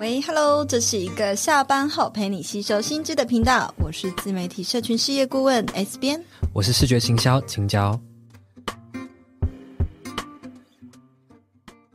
喂，Hello，这是一个下班后陪你吸收新知的频道，我是自媒体社群事业顾问 S 编，我是视觉行销青椒，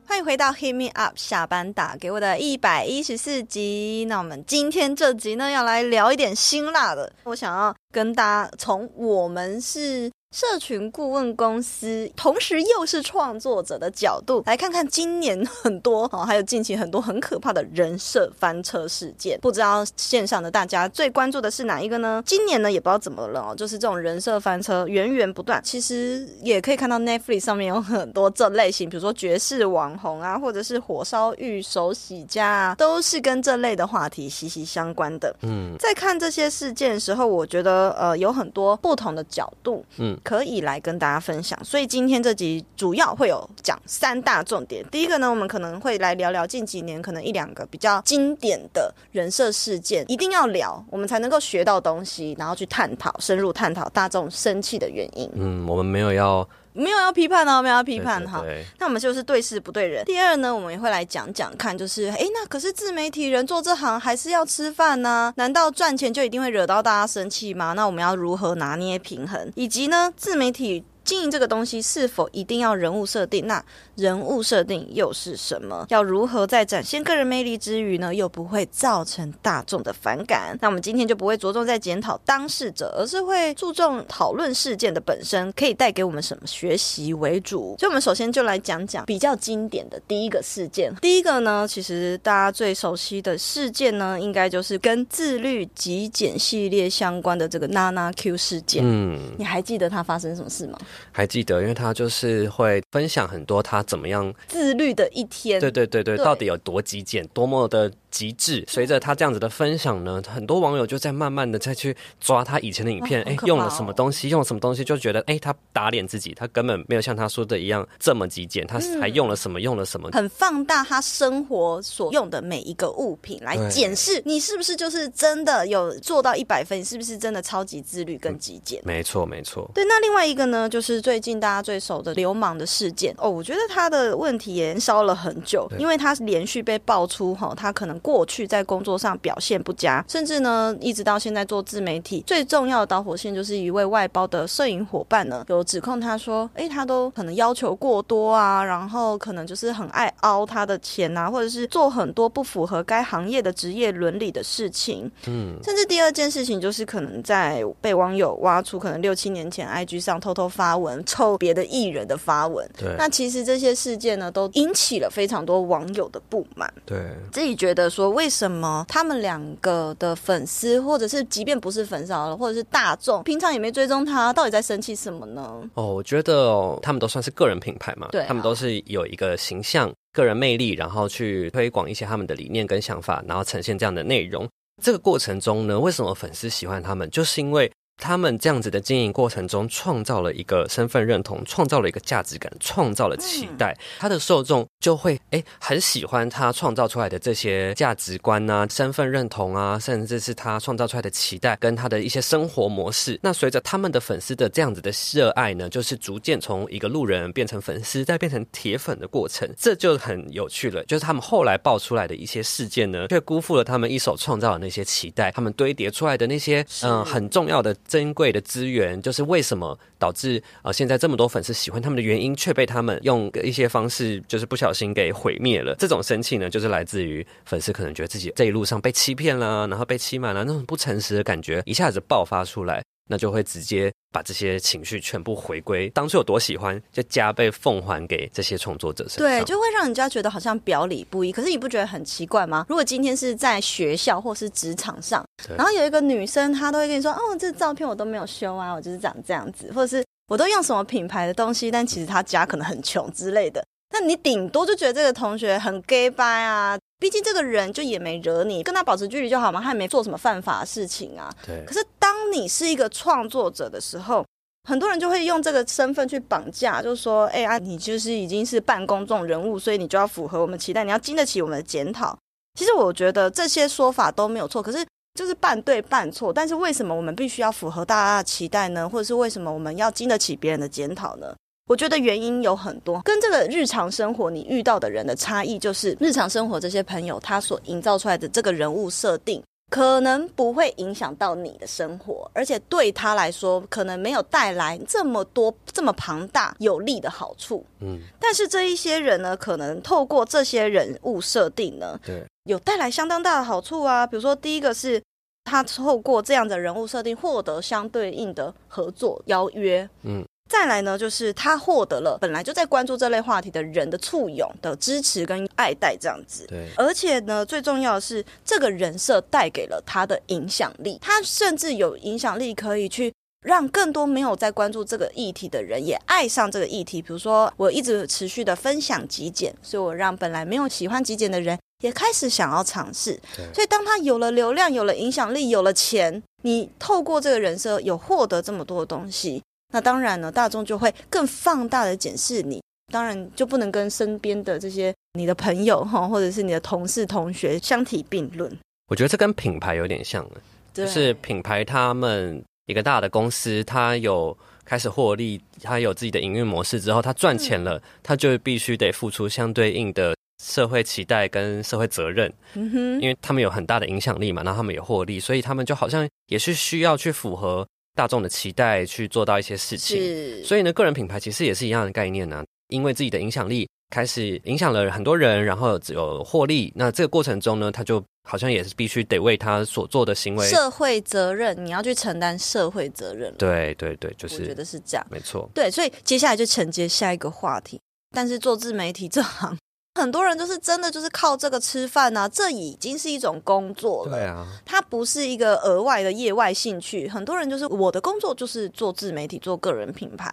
欢迎回到 Hit Me Up 下班打给我的一百一十四集。那我们今天这集呢，要来聊一点辛辣的，我想要跟大家从我们是。社群顾问公司，同时又是创作者的角度，来看看今年很多哦，还有近期很多很可怕的人设翻车事件。不知道线上的大家最关注的是哪一个呢？今年呢也不知道怎么了哦，就是这种人设翻车源源不断。其实也可以看到 Netflix 上面有很多这类型，比如说爵士网红啊，或者是火烧玉手洗家啊，都是跟这类的话题息息相关的。嗯，在看这些事件的时候，我觉得呃有很多不同的角度。嗯。可以来跟大家分享，所以今天这集主要会有讲三大重点。第一个呢，我们可能会来聊聊近几年可能一两个比较经典的人设事件，一定要聊，我们才能够学到东西，然后去探讨、深入探讨大众生气的原因。嗯，我们没有要没有要批判哦，没有要批判哈。那我们就是对事不对人。第二呢，我们也会来讲讲看，就是哎，那可是自媒体人做这行还是要吃饭呢？难道赚钱就一定会惹到大家生气吗？那我们要如何拿捏平衡？以及呢，自媒体。经营这个东西是否一定要人物设定？那人物设定又是什么？要如何在展现个人魅力之余呢，又不会造成大众的反感？那我们今天就不会着重在检讨当事者，而是会注重讨论事件的本身可以带给我们什么学习为主。所以，我们首先就来讲讲比较经典的第一个事件。第一个呢，其实大家最熟悉的事件呢，应该就是跟自律极简系列相关的这个娜娜 Q 事件。嗯，你还记得它发生什么事吗？还记得，因为他就是会分享很多他怎么样自律的一天，对对对对，对到底有多极简，多么的。极致，随着他这样子的分享呢，很多网友就在慢慢的再去抓他以前的影片，哎、哦哦，用了什么东西，用了什么东西，就觉得哎，他打脸自己，他根本没有像他说的一样这么极简，他还用了什么，用了什么，很放大他生活所用的每一个物品来检视你是不是就是真的有做到一百分，你是不是真的超级自律跟极简？没错，没错。对，那另外一个呢，就是最近大家最熟的流氓的事件哦，我觉得他的问题也烧了很久，因为他连续被爆出哈，他可能过去在工作上表现不佳，甚至呢，一直到现在做自媒体，最重要的导火线就是一位外包的摄影伙伴呢，有指控他说，哎，他都可能要求过多啊，然后可能就是很爱凹他的钱啊，或者是做很多不符合该行业的职业伦理的事情。嗯，甚至第二件事情就是可能在被网友挖出，可能六七年前 IG 上偷偷发文臭别的艺人的发文。对，那其实这些事件呢，都引起了非常多网友的不满。对，自己觉得说为什么。他们两个的粉丝，或者是即便不是粉丝了，或者是大众，平常也没追踪他，到底在生气什么呢？哦，我觉得哦，他们都算是个人品牌嘛，对啊，他们都是有一个形象、个人魅力，然后去推广一些他们的理念跟想法，然后呈现这样的内容。这个过程中呢，为什么粉丝喜欢他们？就是因为。他们这样子的经营过程中，创造了一个身份认同，创造了一个价值感，创造了期待。他的受众就会诶很喜欢他创造出来的这些价值观啊、身份认同啊，甚至是他创造出来的期待跟他的一些生活模式。那随着他们的粉丝的这样子的热爱呢，就是逐渐从一个路人变成粉丝，再变成铁粉的过程，这就很有趣了。就是他们后来爆出来的一些事件呢，却辜负了他们一手创造的那些期待，他们堆叠出来的那些嗯、呃、很重要的。珍贵的资源，就是为什么导致呃现在这么多粉丝喜欢他们的原因，却被他们用一些方式，就是不小心给毁灭了。这种生气呢，就是来自于粉丝可能觉得自己这一路上被欺骗了，然后被欺瞒了，那种不诚实的感觉一下子爆发出来。那就会直接把这些情绪全部回归当初有多喜欢，就加倍奉还给这些创作者身上。对，就会让人家觉得好像表里不一。可是你不觉得很奇怪吗？如果今天是在学校或是职场上，然后有一个女生，她都会跟你说：“哦，这照片我都没有修啊，我就是长这样子，或者是我都用什么品牌的东西，但其实她家可能很穷之类的。”那你顶多就觉得这个同学很 gay 掰啊。毕竟这个人就也没惹你，跟他保持距离就好嘛，他也没做什么犯法的事情啊。对。可是当你是一个创作者的时候，很多人就会用这个身份去绑架，就是说，哎啊，你就是已经是半公众人物，所以你就要符合我们期待，你要经得起我们的检讨。其实我觉得这些说法都没有错，可是就是半对半错。但是为什么我们必须要符合大家的期待呢？或者是为什么我们要经得起别人的检讨呢？我觉得原因有很多，跟这个日常生活你遇到的人的差异，就是日常生活这些朋友他所营造出来的这个人物设定，可能不会影响到你的生活，而且对他来说，可能没有带来这么多这么庞大有利的好处。嗯，但是这一些人呢，可能透过这些人物设定呢，对，有带来相当大的好处啊。比如说，第一个是他透过这样的人物设定，获得相对应的合作邀约。嗯。再来呢，就是他获得了本来就在关注这类话题的人的簇拥的支持跟爱戴，这样子。对，而且呢，最重要的是，这个人设带给了他的影响力，他甚至有影响力可以去让更多没有在关注这个议题的人也爱上这个议题。比如说，我一直持续的分享极简，所以我让本来没有喜欢极简的人也开始想要尝试。对，所以当他有了流量、有了影响力、有了钱，你透过这个人设有获得这么多的东西。那当然呢，大众就会更放大的检视你，当然就不能跟身边的这些你的朋友哈，或者是你的同事同学相提并论。我觉得这跟品牌有点像，就是品牌他们一个大的公司，它有开始获利，它有自己的营运模式之后，它赚钱了，它就必须得付出相对应的社会期待跟社会责任。嗯哼，因为他们有很大的影响力嘛，然后他们也获利，所以他们就好像也是需要去符合。大众的期待去做到一些事情，是所以呢，个人品牌其实也是一样的概念呢、啊。因为自己的影响力开始影响了很多人，然后只有获利。那这个过程中呢，他就好像也是必须得为他所做的行为社会责任，你要去承担社会责任。对对对，就是我觉得是这样，没错。对，所以接下来就承接下一个话题。但是做自媒体这行。很多人就是真的就是靠这个吃饭啊，这已经是一种工作了。对啊，它不是一个额外的业外兴趣。很多人就是我的工作就是做自媒体，做个人品牌。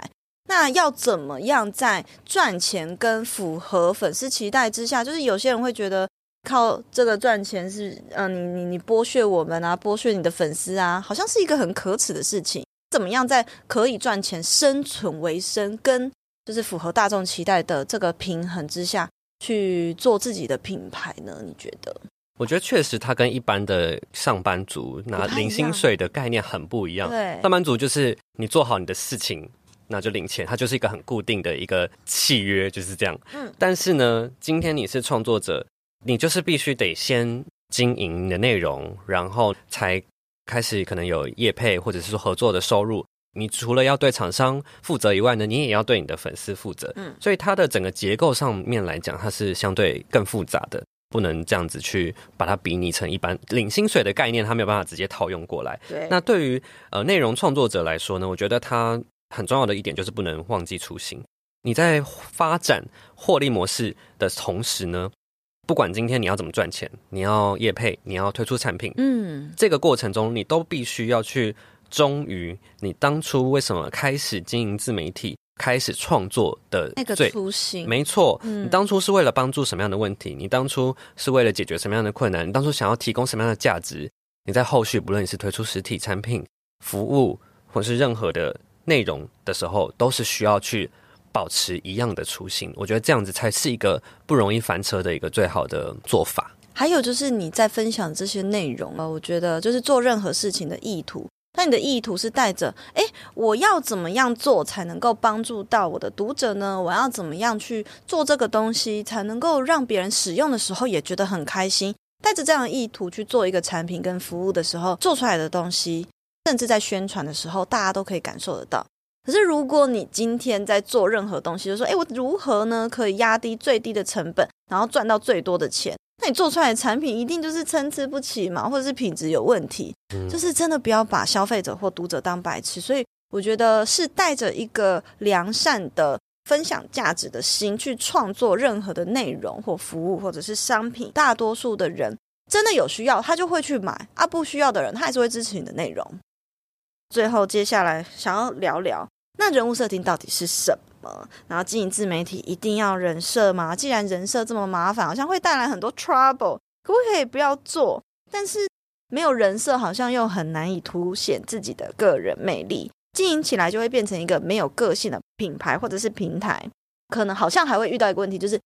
那要怎么样在赚钱跟符合粉丝期待之下？就是有些人会觉得靠这个赚钱是，嗯、呃，你你你剥削我们啊，剥削你的粉丝啊，好像是一个很可耻的事情。怎么样在可以赚钱、生存为生，跟就是符合大众期待的这个平衡之下？去做自己的品牌呢？你觉得？我觉得确实，他跟一般的上班族拿零薪水的概念很不一样。对，上班族就是你做好你的事情，那就领钱，它就是一个很固定的一个契约，就是这样。嗯。但是呢，今天你是创作者，你就是必须得先经营你的内容，然后才开始可能有业配或者是说合作的收入。你除了要对厂商负责以外呢，你也要对你的粉丝负责。嗯，所以它的整个结构上面来讲，它是相对更复杂的，不能这样子去把它比拟成一般领薪水的概念，它没有办法直接套用过来。对，那对于呃内容创作者来说呢，我觉得它很重要的一点就是不能忘记初心。你在发展获利模式的同时呢，不管今天你要怎么赚钱，你要业配，你要推出产品，嗯，这个过程中你都必须要去。忠于你当初为什么开始经营自媒体、开始创作的那个初心？没错，嗯、你当初是为了帮助什么样的问题？你当初是为了解决什么样的困难？你当初想要提供什么样的价值？你在后续不论你是推出实体产品、服务，或是任何的内容的时候，都是需要去保持一样的初心。我觉得这样子才是一个不容易翻车的一个最好的做法。还有就是你在分享这些内容啊，我觉得就是做任何事情的意图。那你的意图是带着，诶，我要怎么样做才能够帮助到我的读者呢？我要怎么样去做这个东西，才能够让别人使用的时候也觉得很开心？带着这样的意图去做一个产品跟服务的时候，做出来的东西，甚至在宣传的时候，大家都可以感受得到。可是如果你今天在做任何东西，就说，诶，我如何呢？可以压低最低的成本，然后赚到最多的钱？那你做出来的产品一定就是参差不齐嘛，或者是品质有问题，嗯、就是真的不要把消费者或读者当白痴。所以我觉得是带着一个良善的分享价值的心去创作任何的内容或服务或者是商品。大多数的人真的有需要，他就会去买啊；不需要的人，他还是会支持你的内容。最后，接下来想要聊聊，那人物设定到底是什么？然后经营自媒体一定要人设吗？既然人设这么麻烦，好像会带来很多 trouble，可不可以不要做？但是没有人设，好像又很难以凸显自己的个人魅力，经营起来就会变成一个没有个性的品牌或者是平台。可能好像还会遇到一个问题，就是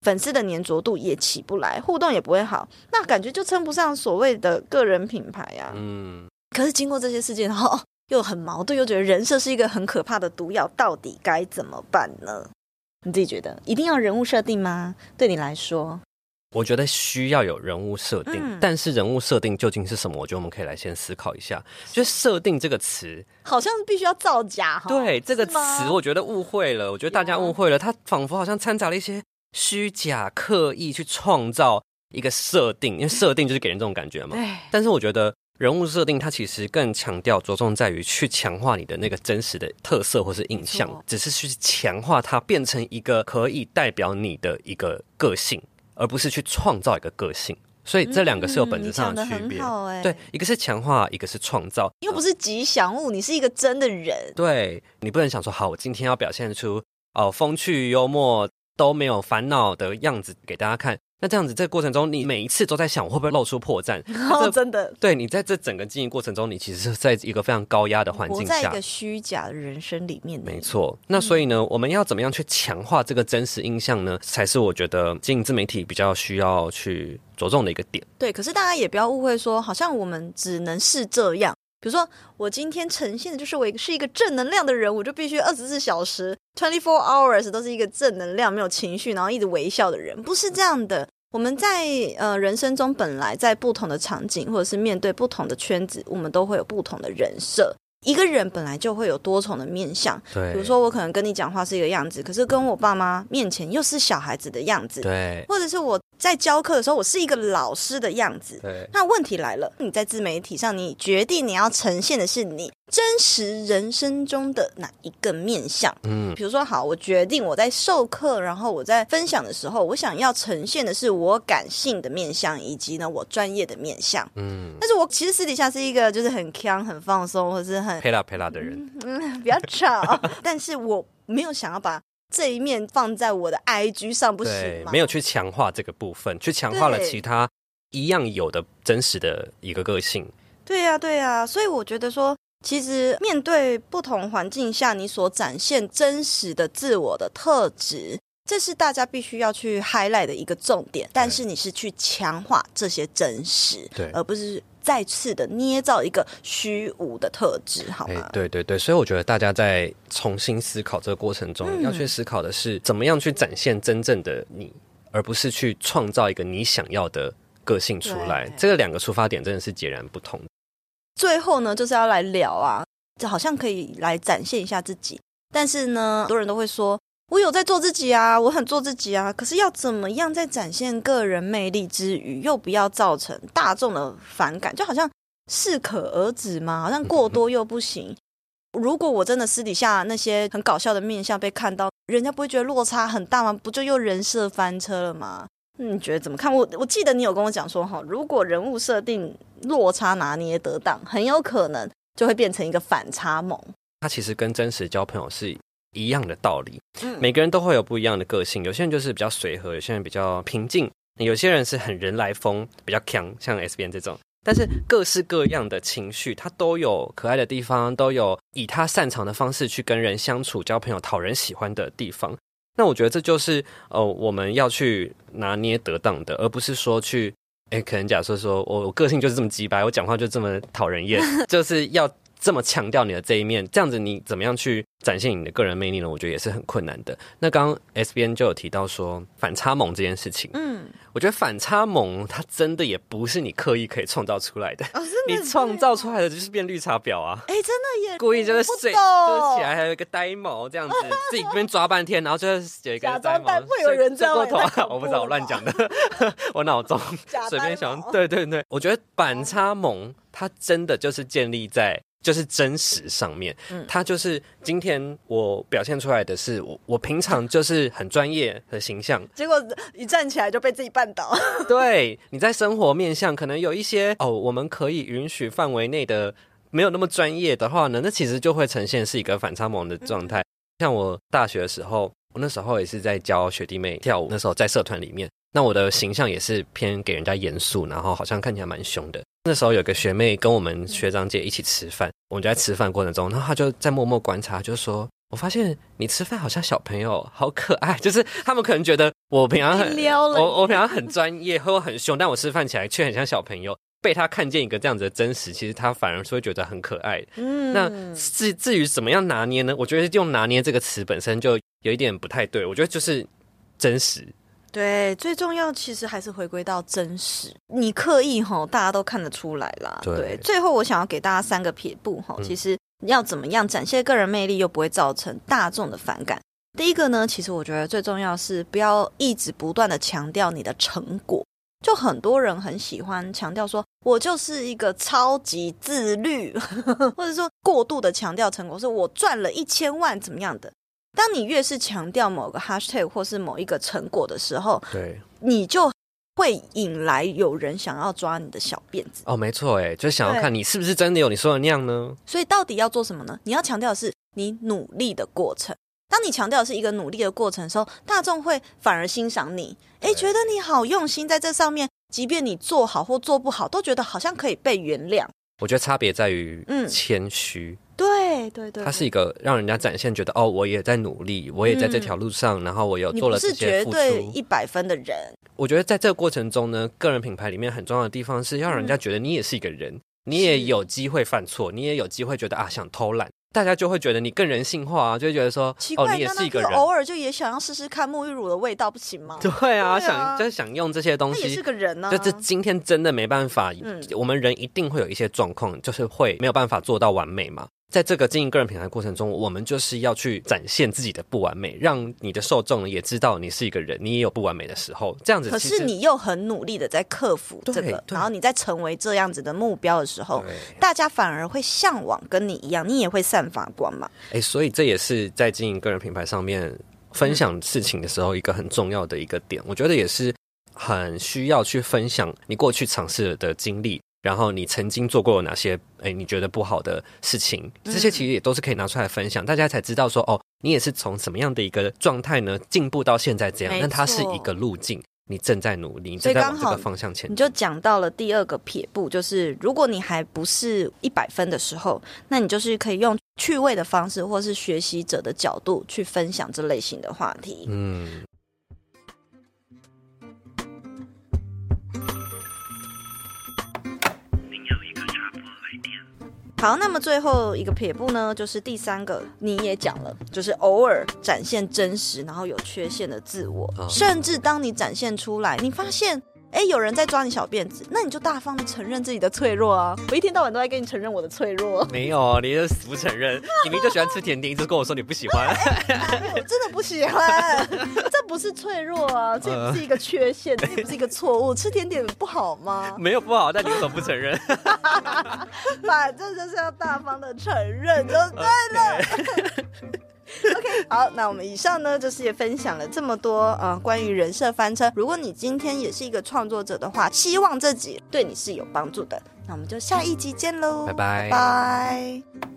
粉丝的粘着度也起不来，互动也不会好，那感觉就称不上所谓的个人品牌呀、啊。嗯。可是经过这些事件后，又很矛盾，又觉得人设是一个很可怕的毒药，到底该怎么办呢？你自己觉得一定要人物设定吗？对你来说？我觉得需要有人物设定，嗯、但是人物设定究竟是什么？我觉得我们可以来先思考一下。就“设定”这个词，好像必须要造假哈。对这个词，我觉得误会了。我觉得大家误会了，它仿佛好像掺杂了一些虚假、刻意去创造一个设定，因为设定就是给人这种感觉嘛。对。但是我觉得人物设定它其实更强调着重在于去强化你的那个真实的特色或是印象，只是去强化它，变成一个可以代表你的一个个性。而不是去创造一个个性，所以这两个是有本质上的区别。嗯欸、对，一个是强化，一个是创造。又不是吉祥物，你是一个真的人。对，你不能想说，好，我今天要表现出哦风趣幽默都没有烦恼的样子给大家看。那这样子，这个过程中，你每一次都在想，我会不会露出破绽？哦，真的，对你在这整个经营过程中，你其实是在一个非常高压的环境下，在一个虚假的人生里面。没错。那所以呢，嗯、我们要怎么样去强化这个真实印象呢？才是我觉得经营自媒体比较需要去着重的一个点。对，可是大家也不要误会说，好像我们只能是这样。比如说，我今天呈现的就是我是一个正能量的人，我就必须二十四小时 （twenty four hours） 都是一个正能量、没有情绪，然后一直微笑的人，不是这样的。我们在呃人生中本来在不同的场景，或者是面对不同的圈子，我们都会有不同的人设。一个人本来就会有多重的面相，对，比如说我可能跟你讲话是一个样子，可是跟我爸妈面前又是小孩子的样子，对，或者是我在教课的时候，我是一个老师的样子，对。那问题来了，你在自媒体上，你决定你要呈现的是你真实人生中的哪一个面相？嗯，比如说，好，我决定我在授课，然后我在分享的时候，我想要呈现的是我感性的面相，以及呢我专业的面相，嗯。但是我其实私底下是一个就是很锵、很放松，或者是很。陪啦陪啦的人，嗯，比较吵，但是我没有想要把这一面放在我的 IG 上，不行吗？没有去强化这个部分，去强化了其他一样有的真实的一个个性。对呀，对呀，所以我觉得说，其实面对不同环境下，你所展现真实的自我的特质，这是大家必须要去 highlight 的一个重点。但是你是去强化这些真实，对，而不是。再次的捏造一个虚无的特质，好吗？欸，对对对，所以我觉得大家在重新思考这个过程中，嗯，要去思考的是怎么样去展现真正的你，而不是去创造一个你想要的个性出来。这个两个出发点真的是截然不同。最后呢，就是要来聊啊，就好像可以来展现一下自己，但是呢，很多人都会说。我有在做自己啊，我很做自己啊。可是要怎么样在展现个人魅力之余，又不要造成大众的反感？就好像适可而止嘛，好像过多又不行。如果我真的私底下那些很搞笑的面相被看到，人家不会觉得落差很大吗？不就又人设翻车了吗？你觉得怎么看？我我记得你有跟我讲说，哈，如果人物设定落差拿捏得当，很有可能就会变成一个反差萌。他其实跟真实交朋友是。一样的道理，每个人都会有不一样的个性。有些人就是比较随和，有些人比较平静，有些人是很人来疯，比较强，像 S 编这种。但是各式各样的情绪，他都有可爱的地方，都有以他擅长的方式去跟人相处、交朋友、讨人喜欢的地方。那我觉得这就是呃，我们要去拿捏得当的，而不是说去，哎，可能假设说我我个性就是这么直白，我讲话就这么讨人厌，就是要。这么强调你的这一面，这样子你怎么样去展现你的个人魅力呢？我觉得也是很困难的。那刚刚 S 编就有提到说反差萌这件事情，嗯，我觉得反差萌它真的也不是你刻意可以创造出来的，你创造出来的就是变绿茶婊啊！哎，真的也故意就是水就是起来还有一个呆毛这样子，自己这边抓半天，然后就是有一个呆毛，会有人这样过头，我不知道我乱讲的，我脑中随便想，对对对，我觉得反差萌它真的就是建立在。就是真实上面，他就是今天我表现出来的是我，我平常就是很专业的形象，结果一站起来就被自己绊倒。对，你在生活面向可能有一些哦，我们可以允许范围内的没有那么专业的话呢，那其实就会呈现是一个反差萌的状态。像我大学的时候，我那时候也是在教学弟妹跳舞，那时候在社团里面。那我的形象也是偏给人家严肃，然后好像看起来蛮凶的。那时候有个学妹跟我们学长姐一起吃饭，我们就在吃饭过程中，然后她就在默默观察，就说：“我发现你吃饭好像小朋友，好可爱。”就是他们可能觉得我平常很，我我平常很专业，和我很凶，但我吃饭起来却很像小朋友。被他看见一个这样子的真实，其实他反而是会觉得很可爱。嗯，那至至于怎么样拿捏呢？我觉得用“拿捏”这个词本身就有一点不太对。我觉得就是真实。对，最重要其实还是回归到真实。你刻意吼，大家都看得出来啦。对，对，最后我想要给大家三个撇步吼，其实要怎么样展现个人魅力，又不会造成大众的反感。第一个呢，其实我觉得最重要是不要一直不断的强调你的成果。就很多人很喜欢强调说，我就是一个超级自律，或者说过度的强调成果，是我赚了一千万怎么样的。当你越是强调某个 hashtag 或是某一个成果的时候，对，你就会引来有人想要抓你的小辫子。哦，没错，哎，就想要看你是不是真的有你说的那样呢？所以到底要做什么呢？你要强调的是你努力的过程。当你强调的是一个努力的过程的时候，大众会反而欣赏你，哎，觉得你好用心在这上面，即便你做好或做不好，都觉得好像可以被原谅。我觉得差别在于，嗯，谦虚。对对对，它是一个让人家展现觉得哦，我也在努力，我也在这条路上，嗯、然后我有做了这些付对一百分的人。我觉得在这个过程中呢，个人品牌里面很重要的地方是要让人家觉得你也是一个人，嗯、你也有机会犯错，你也有机会觉得啊想偷懒。大家就会觉得你更人性化啊，就会觉得说，奇怪，哦，你也是一个人，偶尔就也想要试试看沐浴乳的味道，不行吗？对啊，对啊想就是想用这些东西，也是个人呢，啊。就是今天真的没办法，嗯，我们人一定会有一些状况，就是会没有办法做到完美嘛。在这个经营个人品牌过程中，我们就是要去展现自己的不完美，让你的受众也知道你是一个人，你也有不完美的时候。这样子，可是你又很努力的在克服这个，然后你在成为这样子的目标的时候，大家反而会向往跟你一样，你也会散发光芒。哎，所以这也是在经营个人品牌上面分享事情的时候一个很重要的一个点。我觉得也是很需要去分享你过去尝试的经历。然后你曾经做过哪些哎，你觉得不好的事情？这些其实也都是可以拿出来分享，嗯、大家才知道说哦，你也是从什么样的一个状态呢进步到现在这样？那它是一个路径，你正在努力，正在往这个方向前进。你就讲到了第二个撇步，就是如果你还不是一百分的时候，那你就是可以用趣味的方式，或是学习者的角度去分享这类型的话题。嗯。好，那么最后一个撇步呢，就是第三个，你也讲了，就是偶尔展现真实，然后有缺陷的自我，哦、甚至当你展现出来，你发现。哎，有人在抓你小辫子，那你就大方的承认自己的脆弱啊！我一天到晚都在跟你承认我的脆弱。没有，你就死不承认。你明明就喜欢吃甜点，一直跟我说你不喜欢。我真的不喜欢，这不是脆弱啊，这不是一个缺陷，这也不是一个错误。吃甜点不好吗？没有不好，但你为什么不承认？反正就是要大方的承认就对了。OK，好，那我们以上呢，就是也分享了这么多呃关于人设翻车。如果你今天也是一个创作者的话，希望这集对你是有帮助的。那我们就下一集见喽，拜拜。拜拜。